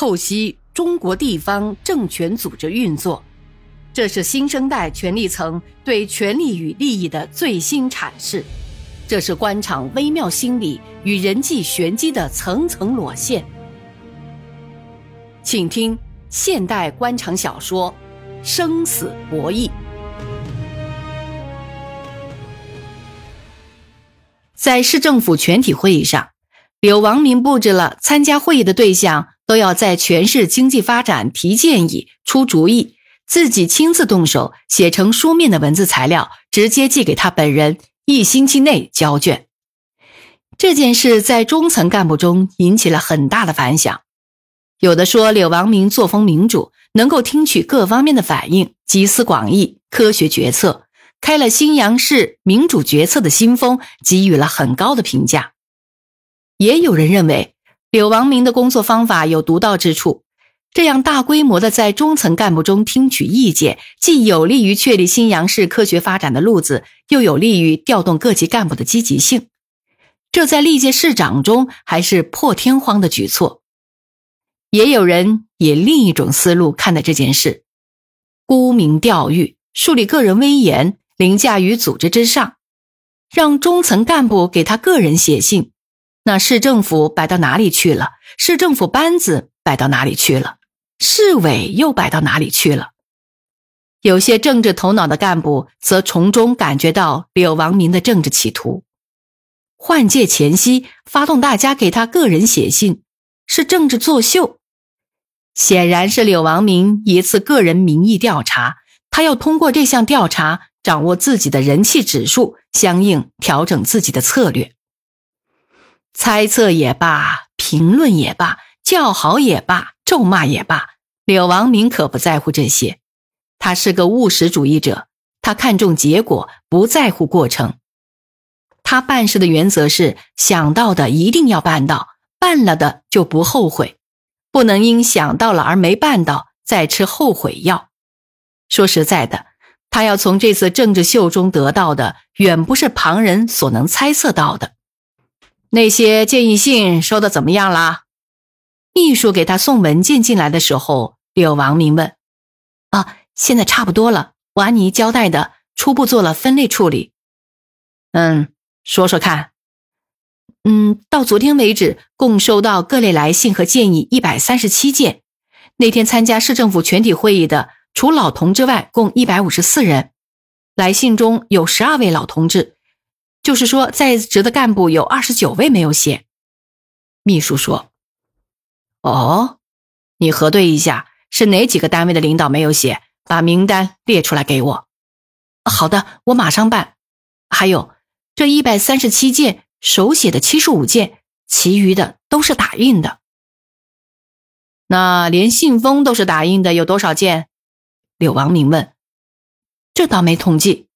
透析中国地方政权组织运作，这是新生代权力层对权力与利益的最新阐释，这是官场微妙心理与人际玄机的层层裸现。请听现代官场小说《生死博弈》。在市政府全体会议上，柳王明布置了参加会议的对象都要在全市经济发展提建议、出主意，自己亲自动手写成书面的文字材料，直接寄给他本人，一星期内交卷。这件事在中层干部中引起了很大的反响，有的说柳王明作风民主，能够听取各方面的反应，集思广益，科学决策。开了新阳市民主决策的新风，给予了很高的评价。也有人认为柳王明的工作方法有独到之处，这样大规模的在中层干部中听取意见，既有利于确立新阳市科学发展的路子，又有利于调动各级干部的积极性。这在历届市长中还是破天荒的举措。也有人以另一种思路看待这件事：沽名钓誉，树立个人威严。凌驾于组织之上，让中层干部给他个人写信，那市政府摆到哪里去了？市政府班子摆到哪里去了？市委又摆到哪里去了？有些政治头脑的干部则从中感觉到柳王明的政治企图。换届前夕发动大家给他个人写信，是政治作秀，显然是柳王明一次个人民意调查，他要通过这项调查。掌握自己的人气指数，相应调整自己的策略。猜测也罢，评论也罢，叫好也罢，咒骂也罢，柳王明可不在乎这些。他是个务实主义者，他看重结果，不在乎过程。他办事的原则是：想到的一定要办到，办了的就不后悔，不能因想到了而没办到再吃后悔药。说实在的。他要从这次政治秀中得到的，远不是旁人所能猜测到的。那些建议信收的怎么样啦？秘书给他送文件进来的时候，柳王明问：“啊，现在差不多了。我按你交代的，初步做了分类处理。”嗯，说说看。嗯，到昨天为止，共收到各类来信和建议一百三十七件。那天参加市政府全体会议的。除老同志外，共一百五十四人。来信中有十二位老同志，就是说在职的干部有二十九位没有写。秘书说：“哦，你核对一下，是哪几个单位的领导没有写？把名单列出来给我。”好的，我马上办。还有这一百三十七件手写的七十五件，其余的都是打印的。那连信封都是打印的有多少件？柳王明问：“这倒没统计，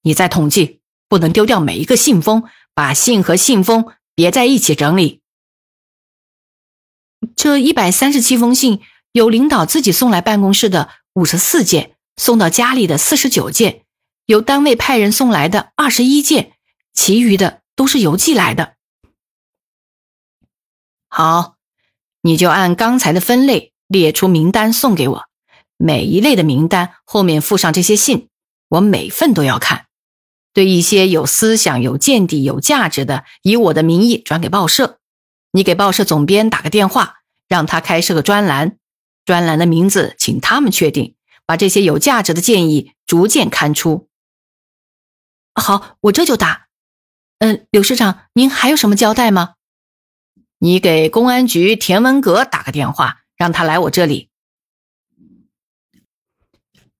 你再统计，不能丢掉每一个信封，把信和信封别在一起整理。这一百三十七封信，有领导自己送来办公室的五十四件，送到家里的四十九件，由单位派人送来的二十一件，其余的都是邮寄来的。好，你就按刚才的分类列出名单送给我。”每一类的名单后面附上这些信，我每份都要看。对一些有思想、有见地、有价值的，以我的名义转给报社。你给报社总编打个电话，让他开设个专栏，专栏的名字请他们确定，把这些有价值的建议逐渐刊出。好，我这就打。嗯，柳市长，您还有什么交代吗？你给公安局田文革打个电话，让他来我这里。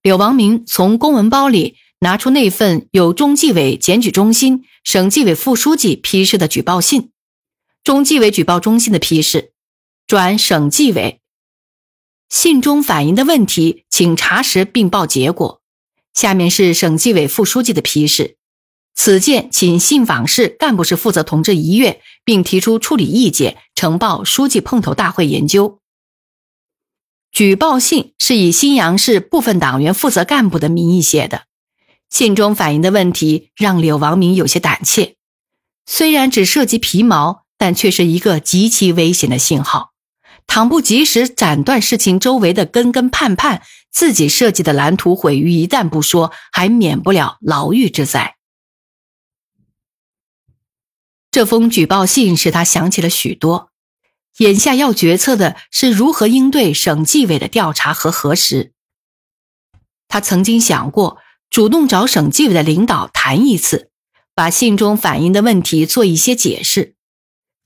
柳王明从公文包里拿出那份由中纪委检举中心、省纪委副书记批示的举报信。中纪委举报中心的批示，转省纪委。信中反映的问题，请查实并报结果。下面是省纪委副书记的批示：此件请信访室干部室负责同志一阅，并提出处理意见，呈报书记碰头大会研究。举报信是以新阳市部分党员负责干部的名义写的，信中反映的问题让柳王明有些胆怯。虽然只涉及皮毛，但却是一个极其危险的信号。倘不及时斩断事情周围的根根盼盼，自己设计的蓝图毁于一旦不说，还免不了牢狱之灾。这封举报信使他想起了许多。眼下要决策的是如何应对省纪委的调查和核实。他曾经想过主动找省纪委的领导谈一次，把信中反映的问题做一些解释。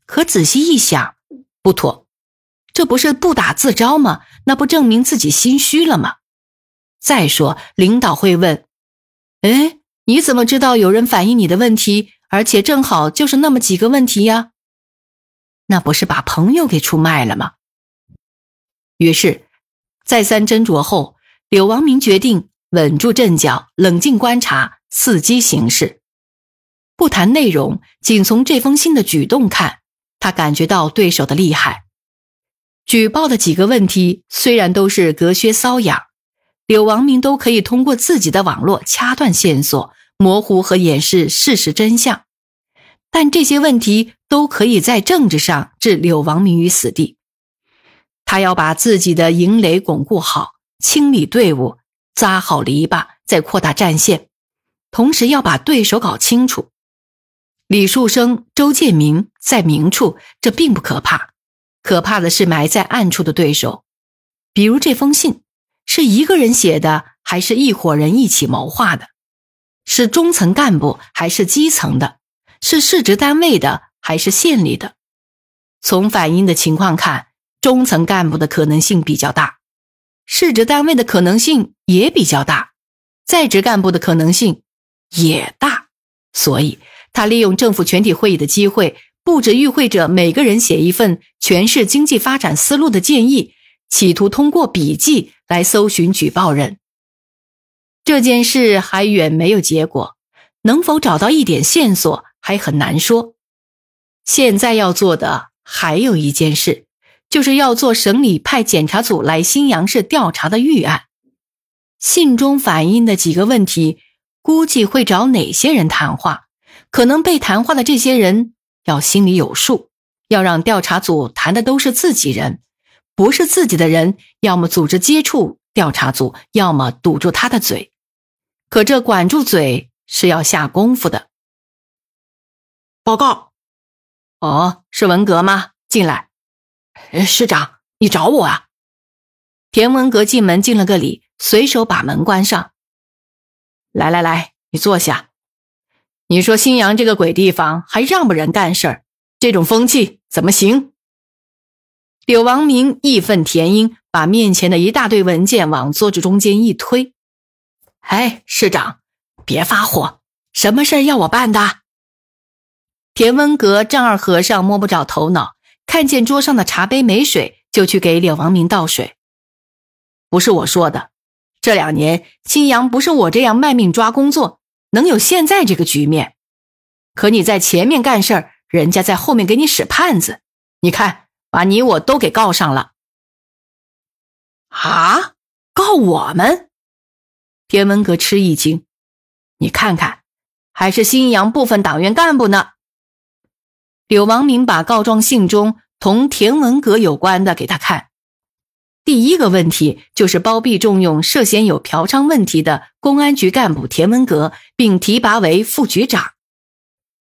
可仔细一想，不妥，这不是不打自招吗？那不证明自己心虚了吗？再说，领导会问：“哎，你怎么知道有人反映你的问题，而且正好就是那么几个问题呀？”那不是把朋友给出卖了吗？于是，再三斟酌后，柳王明决定稳住阵脚，冷静观察，伺机行事。不谈内容，仅从这封信的举动看，他感觉到对手的厉害。举报的几个问题虽然都是隔靴搔痒，柳王明都可以通过自己的网络掐断线索，模糊和掩饰事实真相。但这些问题都可以在政治上置柳王明于死地。他要把自己的营垒巩固好，清理队伍，扎好篱笆，再扩大战线，同时要把对手搞清楚。李树生、周建明在明处，这并不可怕，可怕的是埋在暗处的对手。比如这封信，是一个人写的，还是一伙人一起谋划的？是中层干部，还是基层的？是市直单位的还是县里的？从反映的情况看，中层干部的可能性比较大，市直单位的可能性也比较大，在职干部的可能性也大。所以，他利用政府全体会议的机会，布置与会者每个人写一份全市经济发展思路的建议，企图通过笔记来搜寻举报人。这件事还远没有结果，能否找到一点线索？还很难说。现在要做的还有一件事，就是要做省里派检查组来新阳市调查的预案。信中反映的几个问题，估计会找哪些人谈话？可能被谈话的这些人要心里有数，要让调查组谈的都是自己人，不是自己的人，要么组织接触调查组，要么堵住他的嘴。可这管住嘴是要下功夫的。报告，哦，是文革吗？进来。哎市长，你找我啊？田文革进门敬了个礼，随手把门关上。来来来，你坐下。你说新阳这个鬼地方还让不人干事儿？这种风气怎么行？柳王明义愤填膺，把面前的一大堆文件往桌子中间一推。哎，市长，别发火，什么事儿要我办的？田文革丈二和尚摸不着头脑，看见桌上的茶杯没水，就去给柳王明倒水。不是我说的，这两年新阳不是我这样卖命抓工作，能有现在这个局面。可你在前面干事儿，人家在后面给你使绊子，你看把你我都给告上了。啊，告我们？田文革吃一惊，你看看，还是新阳部分党员干部呢。柳王明把告状信中同田文革有关的给他看。第一个问题就是包庇重用涉嫌有嫖娼问题的公安局干部田文革，并提拔为副局长。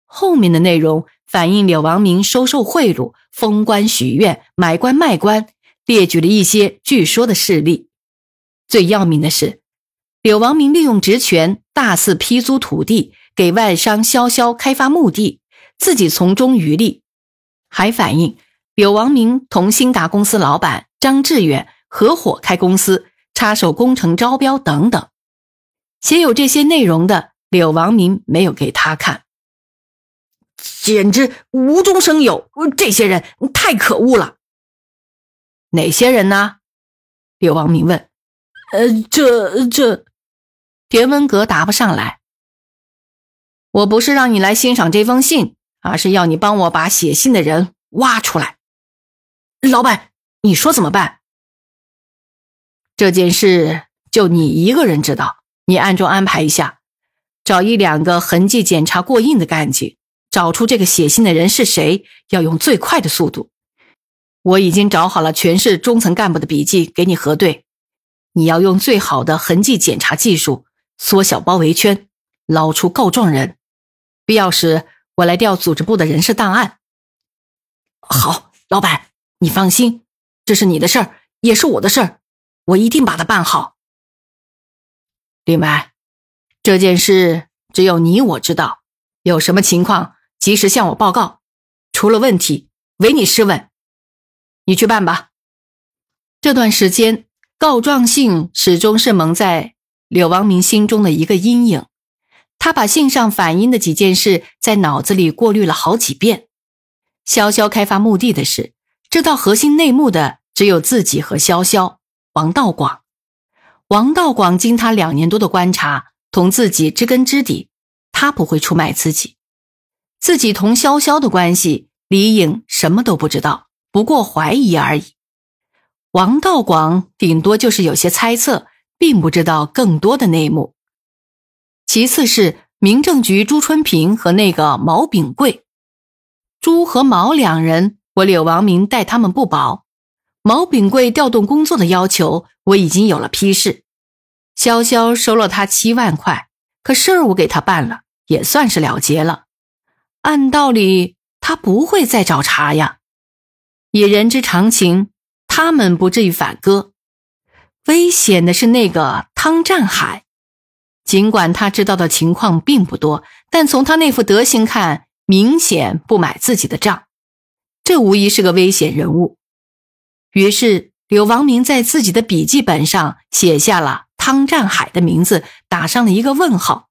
后面的内容反映柳王明收受贿赂、封官许愿、买官卖官，列举了一些据说的事例。最要命的是，柳王明利用职权大肆批租土地，给外商销销开发墓地。自己从中渔利，还反映柳王明同兴达公司老板张志远合伙开公司，插手工程招标等等。写有这些内容的柳王明没有给他看，简直无中生有。这些人太可恶了。哪些人呢？柳王明问。呃，这这，田文革答不上来。我不是让你来欣赏这封信。而是要你帮我把写信的人挖出来。老板，你说怎么办？这件事就你一个人知道，你暗中安排一下，找一两个痕迹检查过硬的干警，找出这个写信的人是谁，要用最快的速度。我已经找好了全市中层干部的笔记，给你核对。你要用最好的痕迹检查技术，缩小包围圈，捞出告状人。必要时，我来调组织部的人事档案。好，老板，你放心，这是你的事儿，也是我的事儿，我一定把它办好。另外，这件事只有你我知道，有什么情况及时向我报告，出了问题唯你是问。你去办吧。这段时间，告状信始终是蒙在柳王明心中的一个阴影。他把信上反映的几件事在脑子里过滤了好几遍。潇潇开发墓地的事，知道核心内幕的只有自己和潇潇、王道广。王道广经他两年多的观察，同自己知根知底，他不会出卖自己。自己同潇潇的关系，李颖什么都不知道。不过怀疑而已，王道广顶多就是有些猜测，并不知道更多的内幕。其次是民政局朱春平和那个毛炳贵，朱和毛两人，我柳王明待他们不薄。毛炳贵调动工作的要求，我已经有了批示。潇潇收了他七万块，可事儿我给他办了，也算是了结了。按道理，他不会再找茬呀。以人之常情，他们不至于反戈。危险的是那个汤占海，尽管他知道的情况并不多，但从他那副德行看，明显不买自己的账。这无疑是个危险人物。于是柳王明在自己的笔记本上写下了汤占海的名字，打上了一个问号。